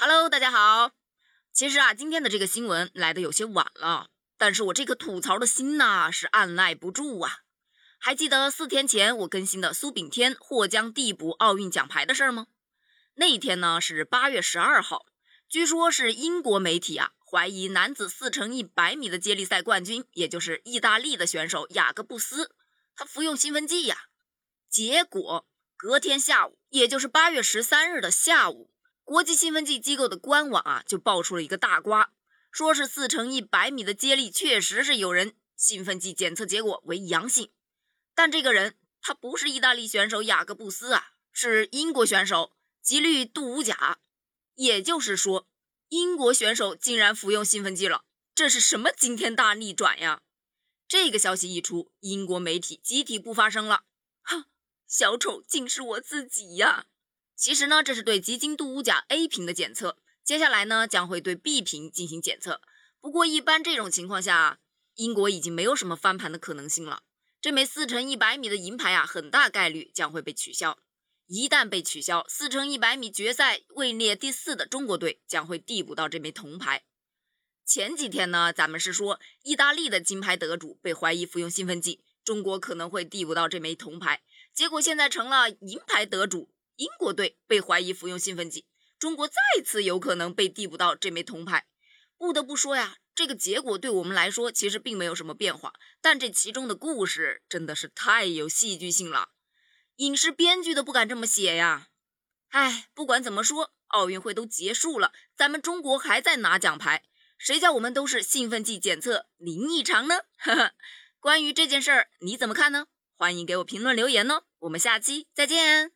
Hello，大家好。其实啊，今天的这个新闻来的有些晚了，但是我这颗吐槽的心呐是按耐不住啊。还记得四天前我更新的苏炳添或将递补奥运奖牌的事儿吗？那一天呢是八月十二号，据说是英国媒体啊怀疑男子四乘一百米的接力赛冠军，也就是意大利的选手雅各布斯，他服用兴奋剂呀。结果隔天下午，也就是八月十三日的下午。国际兴奋剂机构的官网啊，就爆出了一个大瓜，说是四乘一百米的接力确实是有人兴奋剂检测结果为阳性，但这个人他不是意大利选手雅各布斯啊，是英国选手吉律杜乌贾。也就是说，英国选手竟然服用兴奋剂了，这是什么惊天大逆转呀？这个消息一出，英国媒体集体不发声了。哼，小丑竟是我自己呀！其实呢，这是对吉金度乌甲 A 瓶的检测，接下来呢将会对 B 瓶进行检测。不过一般这种情况下，英国已经没有什么翻盘的可能性了。这枚四乘一百米的银牌啊，很大概率将会被取消。一旦被取消，四乘一百米决赛位列第四的中国队将会递补到这枚铜牌。前几天呢，咱们是说意大利的金牌得主被怀疑服用兴奋剂，中国可能会递补到这枚铜牌。结果现在成了银牌得主。英国队被怀疑服用兴奋剂，中国再次有可能被递补到这枚铜牌。不得不说呀，这个结果对我们来说其实并没有什么变化，但这其中的故事真的是太有戏剧性了，影视编剧都不敢这么写呀。哎，不管怎么说，奥运会都结束了，咱们中国还在拿奖牌，谁叫我们都是兴奋剂检测零异常呢？哈哈，关于这件事儿你怎么看呢？欢迎给我评论留言哦，我们下期再见。